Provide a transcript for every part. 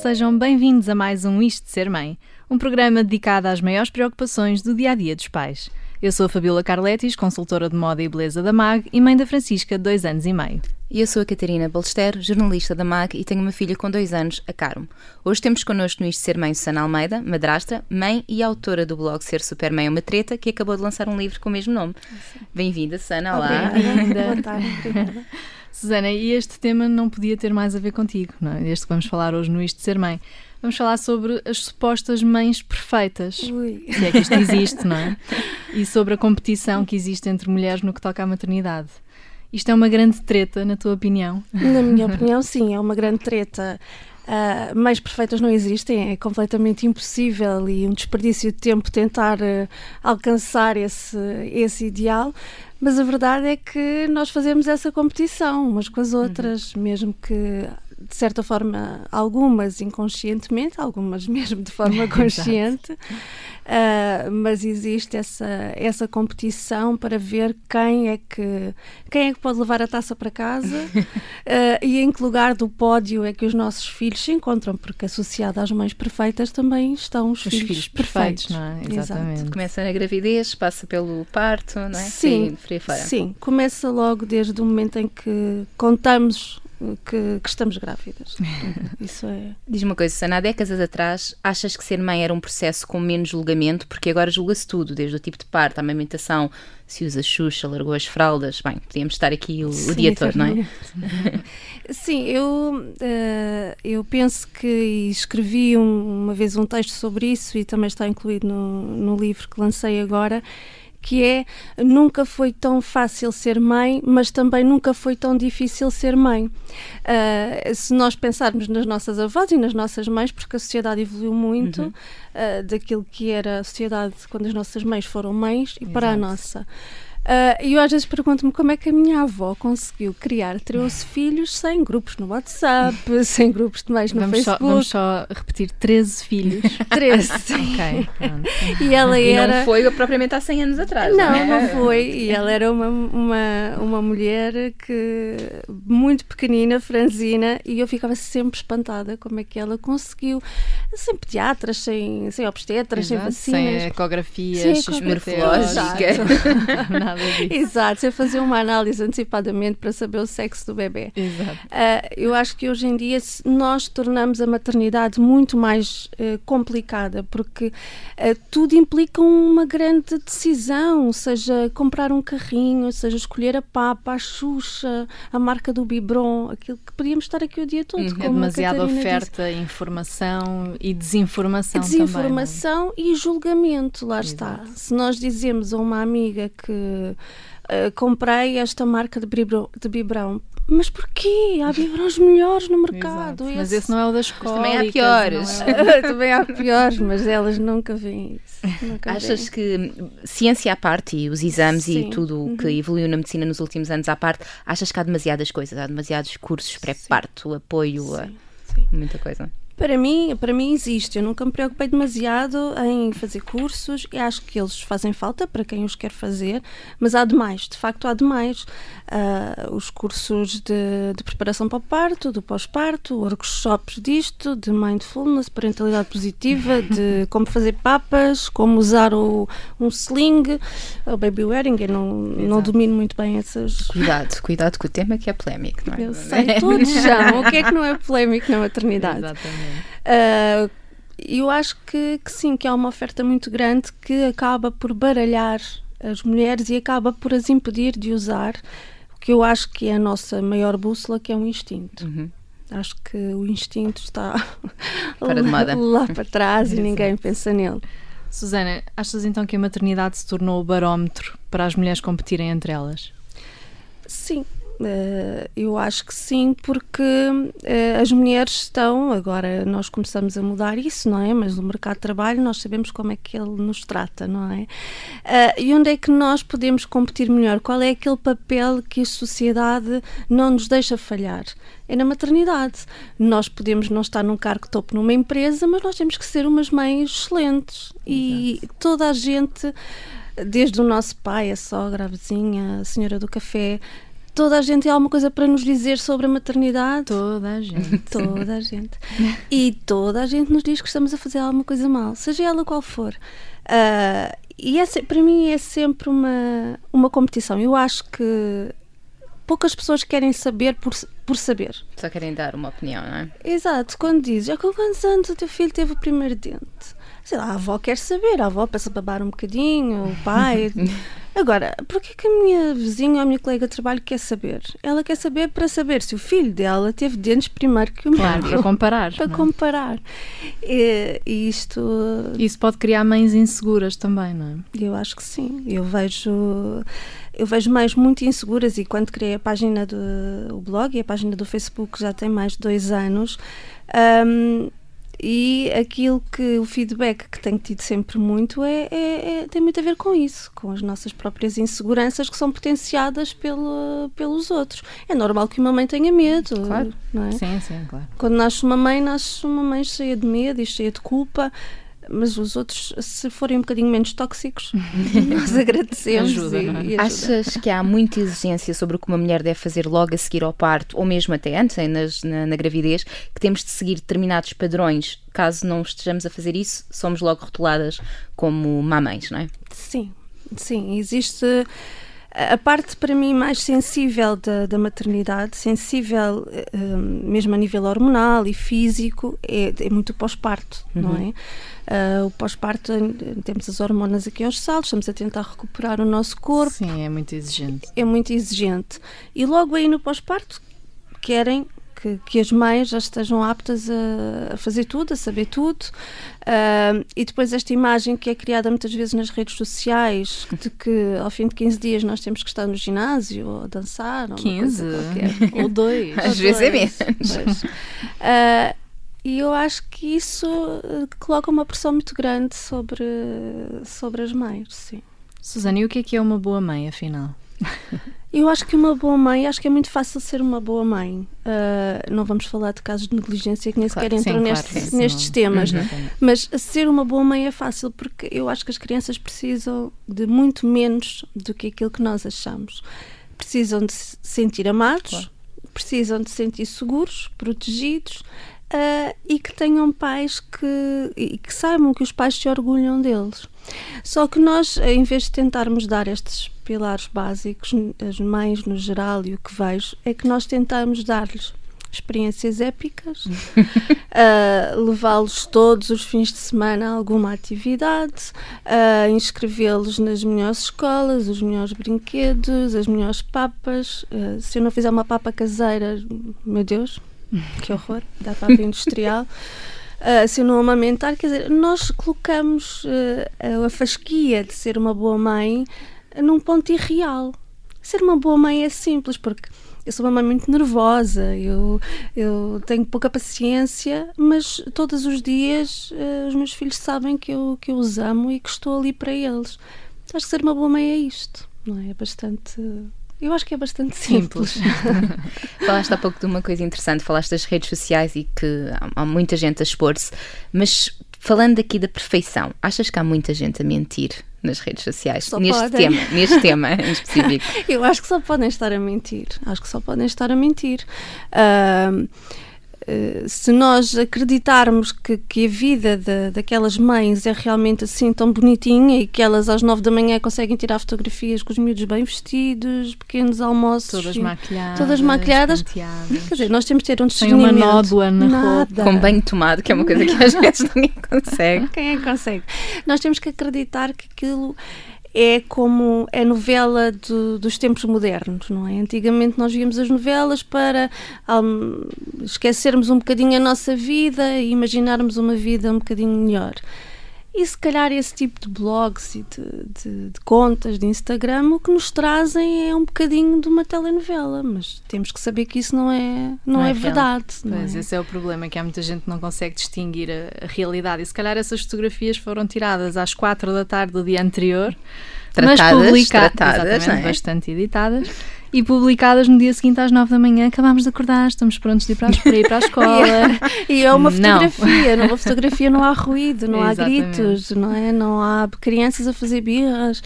Sejam bem-vindos a mais um Isto de Ser Mãe, um programa dedicado às maiores preocupações do dia a dia dos pais. Eu sou a Fabiola Carletis, consultora de moda e beleza da MAG e mãe da Francisca, de dois anos e meio. E eu sou a Catarina Balester, jornalista da MAG e tenho uma filha com dois anos, a Caro. Hoje temos connosco no Isto Ser Mãe Susana Almeida, madrastra, mãe e autora do blog Ser Super Mãe é uma Treta, que acabou de lançar um livro com o mesmo nome. Bem-vinda, Susana, olá. Obrigada. Boa tarde, obrigada. Susana, e este tema não podia ter mais a ver contigo, não é? Este que vamos falar hoje no Isto de Ser Mãe. Vamos falar sobre as supostas mães perfeitas. Ui. Se é que isto existe, não é? E sobre a competição que existe entre mulheres no que toca à maternidade. Isto é uma grande treta, na tua opinião? Na minha opinião, sim, é uma grande treta. Uh, mães perfeitas não existem, é completamente impossível e um desperdício de tempo tentar uh, alcançar esse, esse ideal. Mas a verdade é que nós fazemos essa competição umas com as outras, uhum. mesmo que de certa forma, algumas inconscientemente, algumas mesmo de forma consciente, uh, mas existe essa, essa competição para ver quem é que quem é que pode levar a taça para casa uh, e em que lugar do pódio é que os nossos filhos se encontram, porque associado às mães perfeitas também estão os, os filhos, filhos perfeitos. perfeitos. não é? Exatamente. Exato. Começa na gravidez, passa pelo parto, não é? Sim, sim, começa logo desde o momento em que contamos que, que, estamos grávidas. Isso é. Diz uma coisa, Sana, há décadas atrás, achas que ser mãe era um processo com menos julgamento? Porque agora julga-se tudo, desde o tipo de parto, a amamentação, se usa xuxa, largou as fraldas. Bem, podíamos estar aqui o, Sim, o dia todo, não é? Sim, eu, uh, eu penso que escrevi um, uma vez um texto sobre isso e também está incluído no, no livro que lancei agora que é nunca foi tão fácil ser mãe, mas também nunca foi tão difícil ser mãe. Uh, se nós pensarmos nas nossas avós e nas nossas mães, porque a sociedade evoluiu muito uhum. uh, daquilo que era a sociedade quando as nossas mães foram mães e Exato. para a nossa. Uh, e eu às vezes pergunto-me como é que a minha avó conseguiu criar 13 filhos sem grupos no WhatsApp, sem grupos de mais no vamos Facebook. Só, vamos só repetir 13 filhos. 13. ok, pronto. E ela e era. não foi propriamente há 100 anos atrás. Não, não, é? não foi. E ela era uma, uma, uma mulher que muito pequenina, franzina, e eu ficava sempre espantada como é que ela conseguiu, sem pediatras, sem, sem obstetras, sem vacinas. Sem ecografias, sem morfológica. Nada disso. Exato, sem fazer uma análise antecipadamente para saber o sexo do bebê. Exato. Uh, eu acho que hoje em dia nós tornamos a maternidade muito mais uh, complicada, porque uh, tudo implica uma grande decisão, seja comprar um carrinho, seja escolher a papa, a xuxa, a marca do biberon, aquilo que podíamos estar aqui o dia todo. Uhum. é demasiada oferta, disse. informação e desinformação, desinformação também. e julgamento, lá Exato. está. Se nós dizemos a uma amiga que Uh, comprei esta marca de, biberão, de biberão. Mas porquê? Há biberões melhores no mercado. Esse... Mas esse não é o das cólicas. também há piores. É... também há piores, mas elas nunca veem isso. Nunca Achas que, ciência à parte e os exames Sim. e tudo o uhum. que evoluiu na medicina nos últimos anos à parte, achas que há demasiadas coisas? Há demasiados cursos pré-parto, apoio, Sim. A... Sim. muita coisa? Para mim, para mim existe. Eu nunca me preocupei demasiado em fazer cursos e acho que eles fazem falta para quem os quer fazer, mas há demais, de facto há demais. Uh, os cursos de, de, preparação para o parto, do pós-parto, workshops disto, de mindfulness, parentalidade positiva, de como fazer papas, como usar o, um sling, o baby wearing. Eu não, não domino muito bem essas. Cuidado, cuidado com o tema que é polémico, não é? Eu sei, todos chamam. O que é que não é polémico na maternidade? Exatamente. Uh, eu acho que, que, sim, que há uma oferta muito grande que acaba por baralhar as mulheres e acaba por as impedir de usar o que eu acho que é a nossa maior bússola, que é o instinto. Uhum. Acho que o instinto está lá, lá, para trás e ninguém pensa nele. Susana, achas então que a maternidade se tornou o barómetro para as mulheres competirem entre elas? Sim, eu acho que sim, porque uh, as mulheres estão, agora nós começamos a mudar isso, não é? Mas no mercado de trabalho nós sabemos como é que ele nos trata, não é? Uh, e onde é que nós podemos competir melhor? Qual é aquele papel que a sociedade não nos deixa falhar? É na maternidade. Nós podemos não estar num cargo topo numa empresa, mas nós temos que ser umas mães excelentes. Exato. E toda a gente, desde o nosso pai, a sogra, a vizinha, a senhora do café, toda a gente tem alguma coisa para nos dizer sobre a maternidade. Toda a gente. Toda a gente. e toda a gente nos diz que estamos a fazer alguma coisa mal, seja ela qual for. Uh, e é, para mim é sempre uma, uma competição. Eu acho que poucas pessoas querem saber por, por saber. Só querem dar uma opinião, não é? Exato. Quando dizes, com quantos anos o teu filho teve o primeiro dente? Sei lá, a avó quer saber, a avó pensa babar um bocadinho, o pai. Agora, porquê que a minha vizinha ou a minha colega de trabalho quer saber? Ela quer saber para saber se o filho dela teve dentes primeiro que o meu. Claro, para comparar. para não? É? comparar. E, e isto. Isso pode criar mães inseguras também, não é? Eu acho que sim. Eu vejo eu vejo mães muito inseguras e quando criei a página do blog e a página do Facebook já tem mais de dois anos um, e aquilo que o feedback que tenho tido sempre muito é, é, é, tem muito a ver com isso, com as nossas próprias inseguranças que são potenciadas pelo, pelos outros. É normal que uma mãe tenha medo, claro. não é? Sim, sim, claro. Quando nasce uma mãe, nasce uma mãe cheia de medo e cheia de culpa mas os outros, se forem um bocadinho menos tóxicos, nós agradecemos. Ajuda, e, é? e ajuda. Achas que há muita exigência sobre o que uma mulher deve fazer logo a seguir ao parto, ou mesmo até antes, nas, na, na, gravidez, que temos de seguir determinados padrões? Caso não estejamos a fazer isso, somos logo rotuladas como mamães, não é? Sim, sim. Existe a parte para mim mais sensível da, da maternidade, sensível um, mesmo a nível hormonal e físico, é, é muito pós-parto, uhum. não é? Uh, o pós-parto, temos as hormonas aqui aos saltos, estamos a tentar recuperar o nosso corpo. Sim, é muito exigente. É muito exigente. E logo aí no pós-parto, querem que, que, as mães já estejam aptas a, a fazer tudo, a saber tudo. Uh, e depois esta imagem que é criada muitas vezes nas redes sociais, de que ao fim de 15 dias nós temos que estar no ginásio ou dançar. Ou 15? ou dois. Às ou vezes é dois. é menos. Uh, e eu acho que isso eh, coloca uma pressão muito grande sobre, sobre as mães, sim. Susana, e o que é que é uma boa mãe, afinal? Eu acho que uma boa mãe, acho que é muito fácil ser uma boa mãe. Uh, não vamos falar de casos de negligência que nem claro, sequer entram sim, neste, claro, sim, nestes não. temas, uhum. mas ser uma boa mãe é fácil porque eu acho que as crianças precisam de muito menos do que aquilo que nós achamos. Precisam de se sentir amados, claro. precisam de se sentir seguros, protegidos, uh, e que tenham pais que, e que saibam que os pais se orgulham deles. Só que nós, em vez de tentarmos dar estes pilares básicos, as mães no geral e o que vejo, é que nós tentamos dar-lhes experiências épicas, uh, levá-los todos os fins de semana a alguma atividade, uh, inscrevê-los nas melhores escolas, os melhores brinquedos, as melhores papas. Uh, se eu não fizer uma papa caseira, meu Deus, que horror, da papa industrial. Uh, se não amamentar, quer dizer, nós colocamos uh, a fasquia de ser uma boa mãe num ponto irreal. Ser uma boa mãe é simples, porque eu sou uma mãe muito nervosa, eu, eu tenho pouca paciência, mas todos os dias uh, os meus filhos sabem que eu, que eu os amo e que estou ali para eles. Acho que ser uma boa mãe é isto, não é? É bastante eu acho que é bastante simples. simples. falaste há pouco de uma coisa interessante, falaste das redes sociais e que há, muita gente a expor-se, mas falando aqui da perfeição, achas que há muita gente a mentir nas redes sociais só neste podem. tema, neste tema em específico? Eu acho que só podem estar a mentir. Acho que só podem estar a mentir. Uh, se nós acreditarmos que, que a vida de, daquelas mães é realmente assim tão bonitinha e que elas às nove da manhã conseguem tirar fotografias com os miúdos bem vestidos, pequenos almoços. Todas e, maquilhadas. Todas maquilhadas. Quer dizer, nós temos de ter um Sem uma nódoa na Nada. roupa. Com banho tomado, que é uma coisa que às vezes ninguém consegue. Quem é que consegue? Nós temos que acreditar que aquilo é como é novela do, dos tempos modernos, não é? Antigamente nós víamos as novelas para um, esquecermos um bocadinho a nossa vida e imaginarmos uma vida um bocadinho melhor. E se calhar esse tipo de blogs e de, de, de, contas de Instagram o que nos trazem é um bocadinho de uma telenovela, mas temos que saber que isso não é, não, não é, é verdade. Pois, é? esse é o problema, que há muita gente que não consegue distinguir a, a, realidade. E se calhar essas fotografias foram tiradas às quatro da tarde do dia anterior, tratadas, mas publicadas, tratadas, é? bastante editadas e publicadas no dia seguinte às nove da manhã. Acabámos de acordar, estamos prontos de ir para, para, ir para a escola. e é uma fotografia, não. numa fotografia não há ruído, não há gritos, não é? Não há crianças a fazer birras.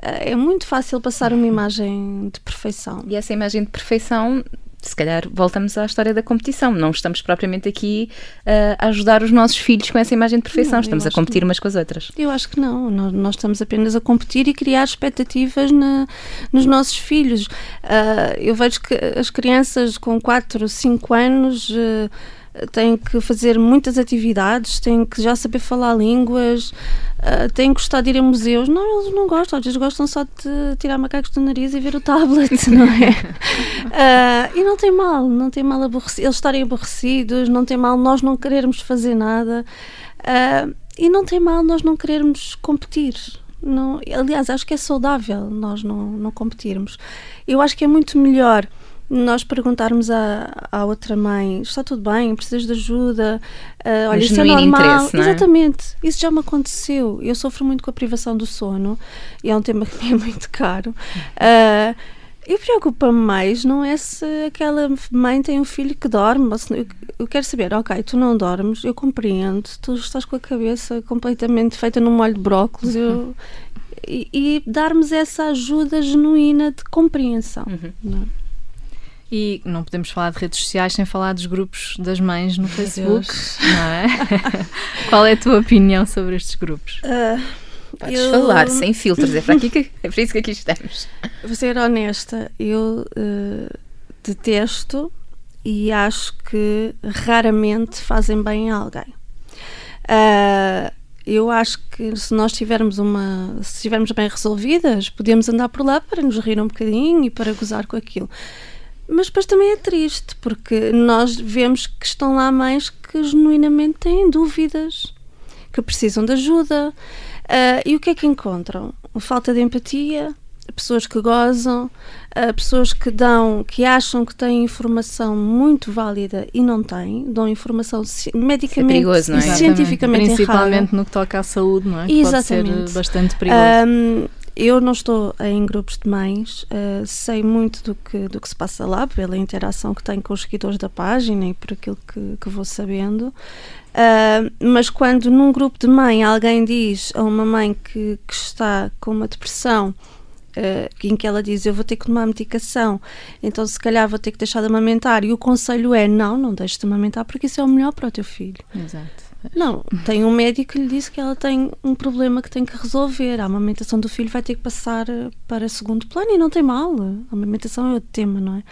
é muito fácil passar uma imagem de perfeição. E essa imagem de perfeição se calhar voltamos à história da competição. Não estamos propriamente aqui uh, a ajudar os nossos filhos com essa imagem de perfeição. Não, estamos a competir umas com as outras. Eu acho que não. Nós, nós estamos apenas a competir e criar expectativas na, nos nossos filhos. Uh, eu vejo que as crianças com 4, 5 anos. Uh, têm que fazer muitas atividades, têm que já saber falar línguas, uh, têm que gostar de ir a museus. Não, eles não gostam, às vezes gostam só de tirar macacos do nariz e ver o tablet, não é? Uh, e não tem mal, não tem mal eles estarem aborrecidos, não tem mal nós não querermos fazer nada uh, e não tem mal nós não querermos competir. Não, aliás, acho que é saudável nós não, não competirmos. Eu acho que é muito melhor nós perguntarmos à, à outra mãe: está tudo bem? Precisas de ajuda? Uh, olha, isso é normal. É? Exatamente, isso já me aconteceu. Eu sofro muito com a privação do sono e é um tema que me é muito caro. Uh, e preocupa-me mais, não é se aquela mãe tem um filho que dorme. Eu quero saber, ok, tu não dormes, eu compreendo, tu estás com a cabeça completamente feita num molho de brócolis. Eu, e, e darmos essa ajuda genuína de compreensão. Uhum. E não podemos falar de redes sociais sem falar dos grupos das mães no Facebook, não é? Qual é a tua opinião sobre estes grupos? Uh, Podes eu... falar sem filtros, é para, aqui que, é para isso que aqui estamos. Vou ser honesta, eu uh, detesto e acho que raramente fazem bem a alguém. Uh, eu acho que se nós tivermos uma se estivermos bem resolvidas, podemos andar por lá para nos rir um bocadinho e para gozar com aquilo. Mas depois também é triste, porque nós vemos que estão lá mães que genuinamente têm dúvidas, que precisam de ajuda. Uh, e o que é que encontram? Falta de empatia, pessoas que gozam, uh, pessoas que dão, que acham que têm informação muito válida e não têm, dão informação medicamente é perigoso, não é? e cientificamente Principalmente errada. no que toca à saúde, não é? Exatamente. Pode ser bastante perigoso. Um, eu não estou em grupos de mães, uh, sei muito do que, do que se passa lá, pela interação que tenho com os seguidores da página e por aquilo que, que vou sabendo. Uh, mas quando num grupo de mãe alguém diz a uma mãe que, que está com uma depressão, uh, em que ela diz eu vou ter que tomar medicação, então se calhar vou ter que deixar de amamentar, e o conselho é não, não deixes de amamentar porque isso é o melhor para o teu filho. Exato. Não, tem um médico que lhe disse que ela tem um problema que tem que resolver. A amamentação do filho vai ter que passar eh, para segundo plano e não tem mal. A amamentação é outro tema, não é?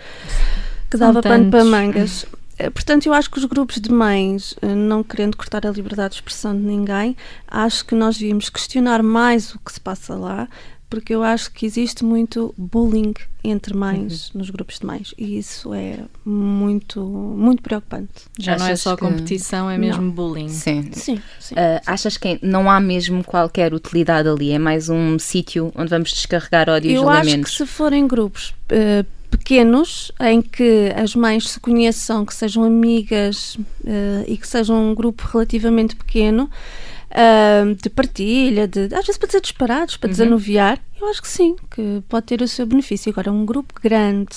Que dava pano para mangas. Eh, portanto, eu acho que os grupos de mães, não querendo cortar a liberdade de expressão de ninguém, acho que nós devíamos questionar mais o que se passa lá, porque eu acho que existe muito bullying entre mães uhum. nos grupos de mães e isso é muito muito preocupante. Já achas não é só que... competição, é mesmo não. bullying. Sim. sim, sim, uh, achas que não há mesmo qualquer utilidade ali? É mais um sítio onde vamos descarregar ódio e julgamentos? Eu acho que se forem grupos uh, pequenos em que as mães se conheçam, que sejam amigas uh, e que sejam um grupo relativamente pequeno, uh, de partilha, de, às vezes para dizer disparados, para uhum. desanuviar, eu acho que sim, que pode ter o seu benefício. Agora, um grupo grande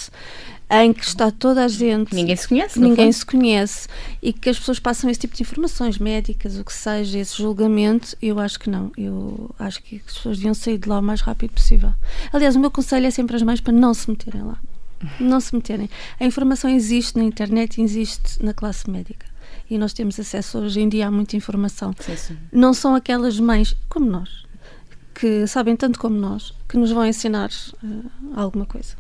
em que está toda a gente. Ninguém se conhece, Ninguém se conhece e que as pessoas passam esse tipo de informações médicas, o que seja, esse julgamento, eu acho que não. Eu acho que as pessoas deviam sair de lá o mais rápido possível. Aliás, o meu conselho é sempre às mães para não se meterem lá. Não se meterem. A informação existe na internet e existe na classe médica e nós temos acesso hoje em dia a muita informação. Sim, sim. Não são aquelas mães como nós, que sabem tanto como nós, que nos vão ensinar uh, alguma coisa.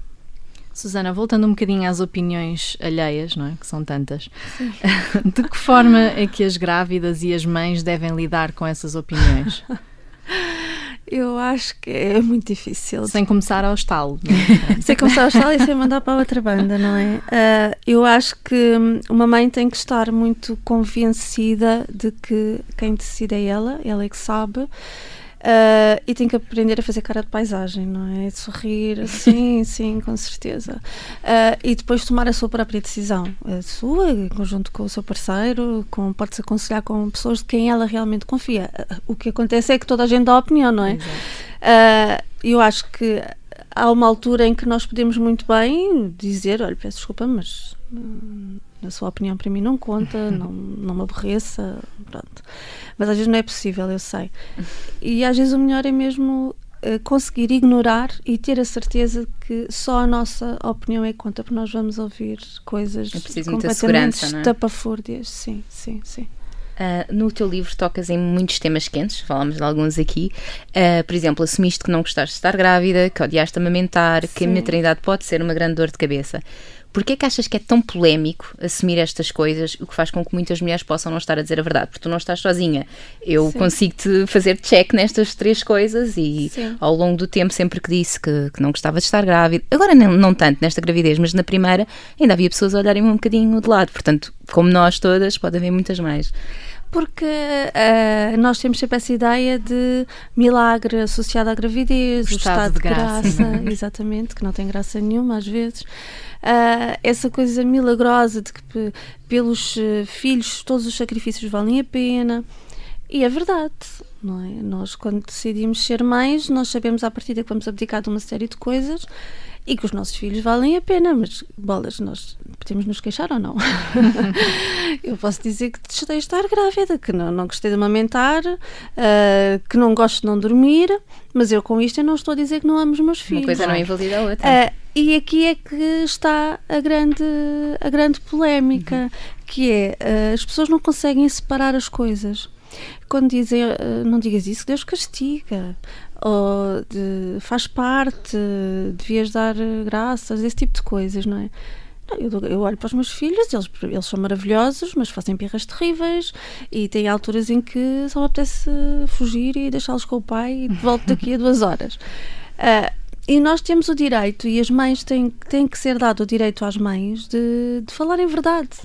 Susana, voltando um bocadinho às opiniões alheias, não é? Que são tantas. De que forma é que as grávidas e as mães devem lidar com essas opiniões? Eu acho que é muito difícil. Sem começar ao estalo. É? sem começar ao estalo e sem mandar para outra banda, não é? Uh, eu acho que uma mãe tem que estar muito convencida de que quem decide é ela, ela é que sabe. Uh, e tem que aprender a fazer cara de paisagem, não é? De sorrir, sim, sim, com certeza. Uh, e depois tomar a sua própria decisão, a sua, em conjunto com o seu parceiro, com, pode-se aconselhar com pessoas de quem ela realmente confia. Uh, o que acontece é que toda a gente dá opinião, não é? eu acho que há uma altura em que nós podemos muito bem dizer: olha, peço desculpa, mas a sua opinião para mim não conta, não, não me aborreça, pronto. Mas às vezes não é possível, eu sei. E às vezes o melhor é mesmo uh, conseguir ignorar e ter a certeza que só a nossa opinião é que conta, porque nós vamos ouvir coisas é completamente é? estapafúrdias. Sim, sim, sim. Uh, no teu livro tocas em muitos temas quentes, falámos de alguns aqui. Uh, por exemplo, assumiste que não gostaste de estar grávida, que odiaste amamentar, Sim. que a maternidade pode ser uma grande dor de cabeça. Porquê é que achas que é tão polémico assumir estas coisas, o que faz com que muitas mulheres possam não estar a dizer a verdade? Porque tu não estás sozinha. Eu consigo-te fazer check nestas três coisas e Sim. ao longo do tempo, sempre que disse que, que não gostava de estar grávida, agora não, não, tanto nesta gravidez, mas na primeira, ainda havia pessoas a olharem-me um bocadinho de lado. Portanto, como nós todas, pode haver muitas mais porque uh, nós temos sempre essa ideia de milagre associado à gravidez, o, o estado, estado, de graça, graça exatamente, que não tem graça nenhuma às vezes. Uh, essa coisa milagrosa de que pelos uh, filhos todos os sacrifícios valem a pena. E é verdade, não é? Nós, quando decidimos ser mães, nós sabemos à partida que vamos abdicar de uma série de coisas e que os nossos filhos valem a pena, mas bolas, nós podemos nos queixar ou não? eu posso dizer que de estar grávida, que não, não gostei de amamentar, uh, que não gosto de não dormir, mas eu com isto eu não estou a dizer que não amo os meus filhos. Uma coisa não invalida a outra. Uh, e aqui é que está a grande, a grande polémica, uhum. que é uh, as pessoas não conseguem separar as coisas. Quando dizem não digas isso, Deus castiga ou de, faz parte, devias dar graças, esse tipo de coisas, não é? Eu, eu, olho para os meus filhos, eles, eles são maravilhosos, mas fazem pirras terríveis e tem alturas em que só me apetece fugir e deixá-los com o pai e volto daqui a duas horas. Uh, e nós temos o direito, e as mães têm, têm que ser dado o direito às mães de, de falar em verdade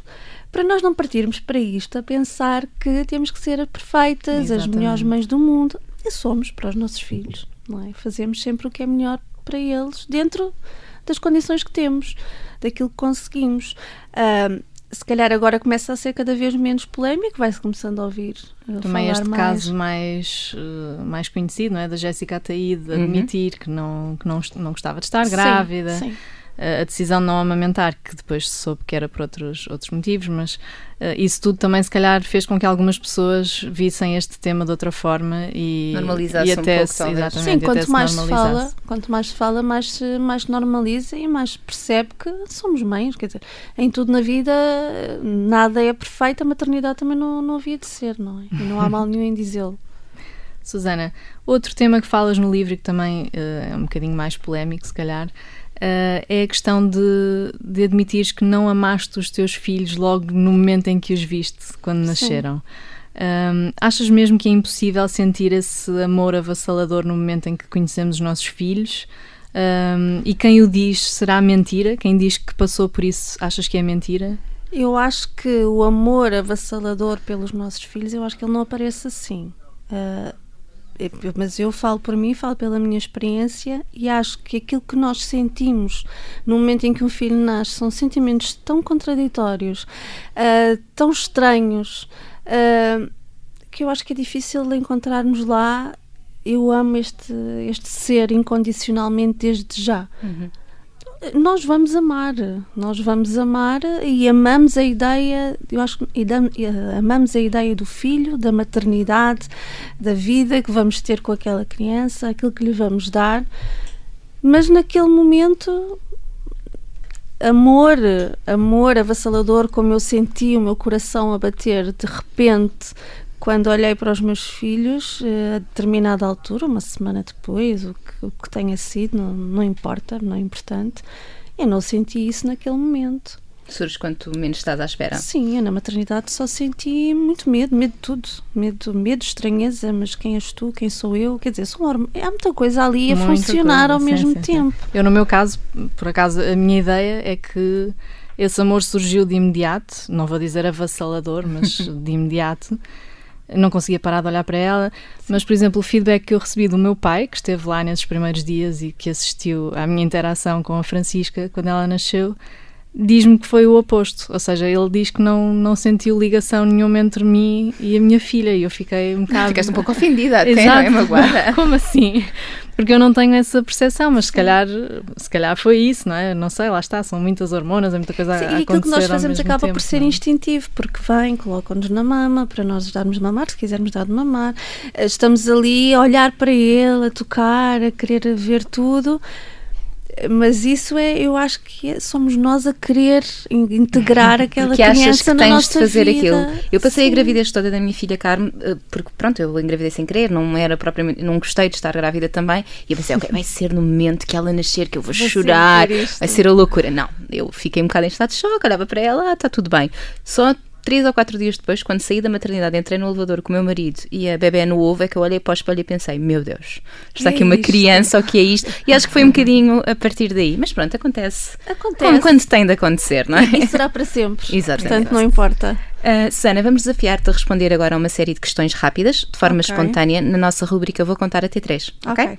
para nós não partirmos para isto a pensar que temos que ser perfeitas, Exatamente. as melhores mães do mundo e somos para os nossos filhos, não é? Fazemos sempre o que é melhor para eles, dentro das condições que temos, daquilo que conseguimos. Uh, se calhar agora começa a ser cada vez menos polémico, vai-se começando a ouvir. A Também este mais. caso mais, uh, mais conhecido, não é? Da Jéssica Ataíde, uhum. admitir que, não, que não, não gostava de estar sim, grávida. Sim a decisão de não amamentar, que depois se soube que era por outros, outros motivos, mas uh, isso tudo também se calhar fez com que algumas pessoas vissem este tema de outra forma e, normalizasse e até um pouco, se, exatamente, Sim, quanto mais se fala, quanto mais se fala, mais mais normaliza e mais percebe que somos mães, quer dizer, em tudo na vida nada é perfeito, a maternidade também não, não havia de ser, não é? E não há mal nenhum em dizê-lo. Susana, outro tema que falas no livro e que também uh, é um bocadinho mais polémico, se calhar, Uh, é a questão de, de admitir que não amaste os teus filhos logo no momento em que os viste, quando nasceram. Um, achas mesmo que é impossível sentir esse amor avassalador no momento em que conhecemos os nossos filhos? Um, e quem o diz será mentira? Quem diz que passou por isso, achas que é mentira? Eu acho que o amor avassalador pelos nossos filhos, eu acho que ele não aparece assim. Uh, mas eu falo por mim, falo pela minha experiência e acho que aquilo que nós sentimos no momento em que um filho nasce são sentimentos tão contraditórios, uh, tão estranhos, uh, que eu acho que é difícil encontrarmos lá. Eu amo este, este ser incondicionalmente desde já. Uhum nós vamos amar, nós vamos amar e amamos a ideia, eu acho que amamos a ideia do filho, da maternidade, da vida que vamos ter com aquela criança, aquilo que lhe vamos dar, mas naquele momento amor, amor avassalador como eu senti o meu coração a bater de repente quando olhei para os meus filhos, eh, a determinada altura, uma semana depois, o o que tenha sido, não, não importa, não é importante, eu não senti isso naquele momento. Surge quanto menos estás à espera. Sim, eu na maternidade só senti muito medo, medo de tudo. Medo, medo, estranheza, mas quem és tu, quem sou eu? Quer dizer, são, há muita coisa ali a muita funcionar coisa. ao sim, mesmo sim, tempo. Sim. Eu, no meu caso, por acaso, a minha ideia é que esse amor surgiu de imediato, não vou dizer avassalador, mas de imediato não conseguia parar de olhar para ela. Mas, por exemplo, o feedback que eu recebi do meu pai, que esteve lá nesses primeiros dias e que assistiu à minha interação com a Francisca quando ela nasceu, diz-me que foi o oposto. Ou seja, ele diz que não, não sentiu ligação nenhuma entre mim e a minha filha. E eu fiquei um bocado. Ficaste um pouco ofendida, até, Exato. não é? Magoada. Como assim? Porque eu não tenho essa percepção, mas se calhar, se calhar foi isso, não é? Não sei, lá está, são muitas hormonas, é muita coisa Sim, a acontecer. E aquilo que nós fazemos acaba tempo, por ser não? É? instintivo, porque vem, colocam-nos na mama para nós darmos mamar, se quisermos dar de mamar. Estamos ali a olhar para ele, a tocar, a querer ver tudo mas isso é, eu acho que é, somos nós a querer integrar aquela porque criança achas que na tens nossa de fazer vida. aquilo. Eu passei Sim. a gravidez toda da minha filha Carmen, eh, porque pronto, eu engravidei sem querer, não era propriamente, não gostei de estar grávida também, e eu pensei, ok, vai ser no momento que ela nascer que eu vou, chorar, vai ser a loucura. Não, eu fiquei um bocado em estado de choque, olhava para ela, ah, está tudo bem. Só três ou quatro dias depois, quando saí da maternidade, entrei no elevador com o meu marido e a bebê no ovo, é que eu olhei para o espelho e pensei: meu Deus, está aqui uma isto? criança, o que é isto? E acho que foi um bocadinho a partir daí. Mas pronto, acontece. Acontece. Como quando tem de acontecer, não é? E será para sempre. Exatamente. Portanto, não importa. Uh, Susana, vamos desafiar-te a responder agora a uma série de questões rápidas, de forma okay. espontânea, na nossa rubrica Vou Contar até três. Ok? okay.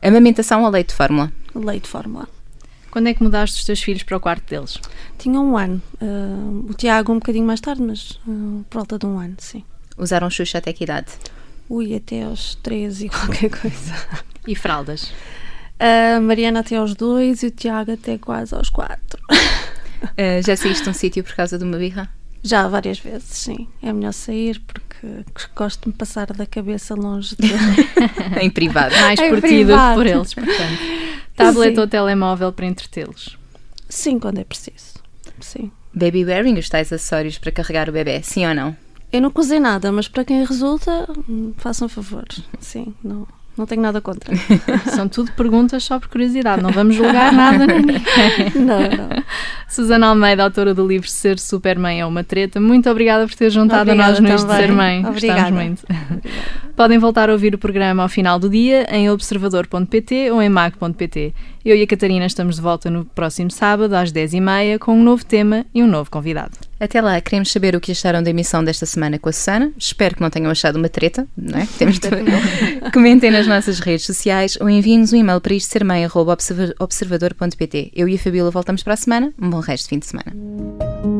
Amamentação ou leite de fórmula? Leite de fórmula. Quando é que mudaste os teus filhos para o quarto deles? Tinha um ano. Uh, o Tiago um bocadinho mais tarde, mas uh, por volta de um ano, sim. Usaram Xuxa até que idade? Ui, até aos 13 e qualquer coisa. E fraldas? A uh, Mariana até aos 2 e o Tiago até quase aos 4. Uh, já saíste de um sítio por causa de uma birra? Já, várias vezes, sim. É melhor sair porque gosto de me passar da cabeça longe de... em privado. Mais por ti do que por eles, portanto. Tablet Sim. ou telemóvel para entretê-los? Sim, quando é preciso. Sim. Baby wearing, os tais acessórios para carregar o bebê, sim ou não? Eu não usei nada, mas para quem resulta, façam favor. Sim, não, não tenho nada contra. São tudo perguntas só por curiosidade, não vamos julgar nada. Não, não. Susana Almeida, autora do livro Ser Supermãe é uma treta, muito obrigada por ter juntado obrigada a nós no Isto Ser Mãe. Obrigada. muito. Podem voltar a ouvir o programa ao final do dia em observador.pt ou em mag.pt. Eu e a Catarina estamos de volta no próximo sábado às 10h30 com um novo tema e um novo convidado. Até lá, queremos saber o que acharam da emissão desta semana com a Susana. Espero que não tenham achado uma treta, não é? Temos de... Comentem nas nossas redes sociais ou enviem-nos um e-mail para isto. Eu e a Fabíola voltamos para a semana. Um bom resto de fim de semana.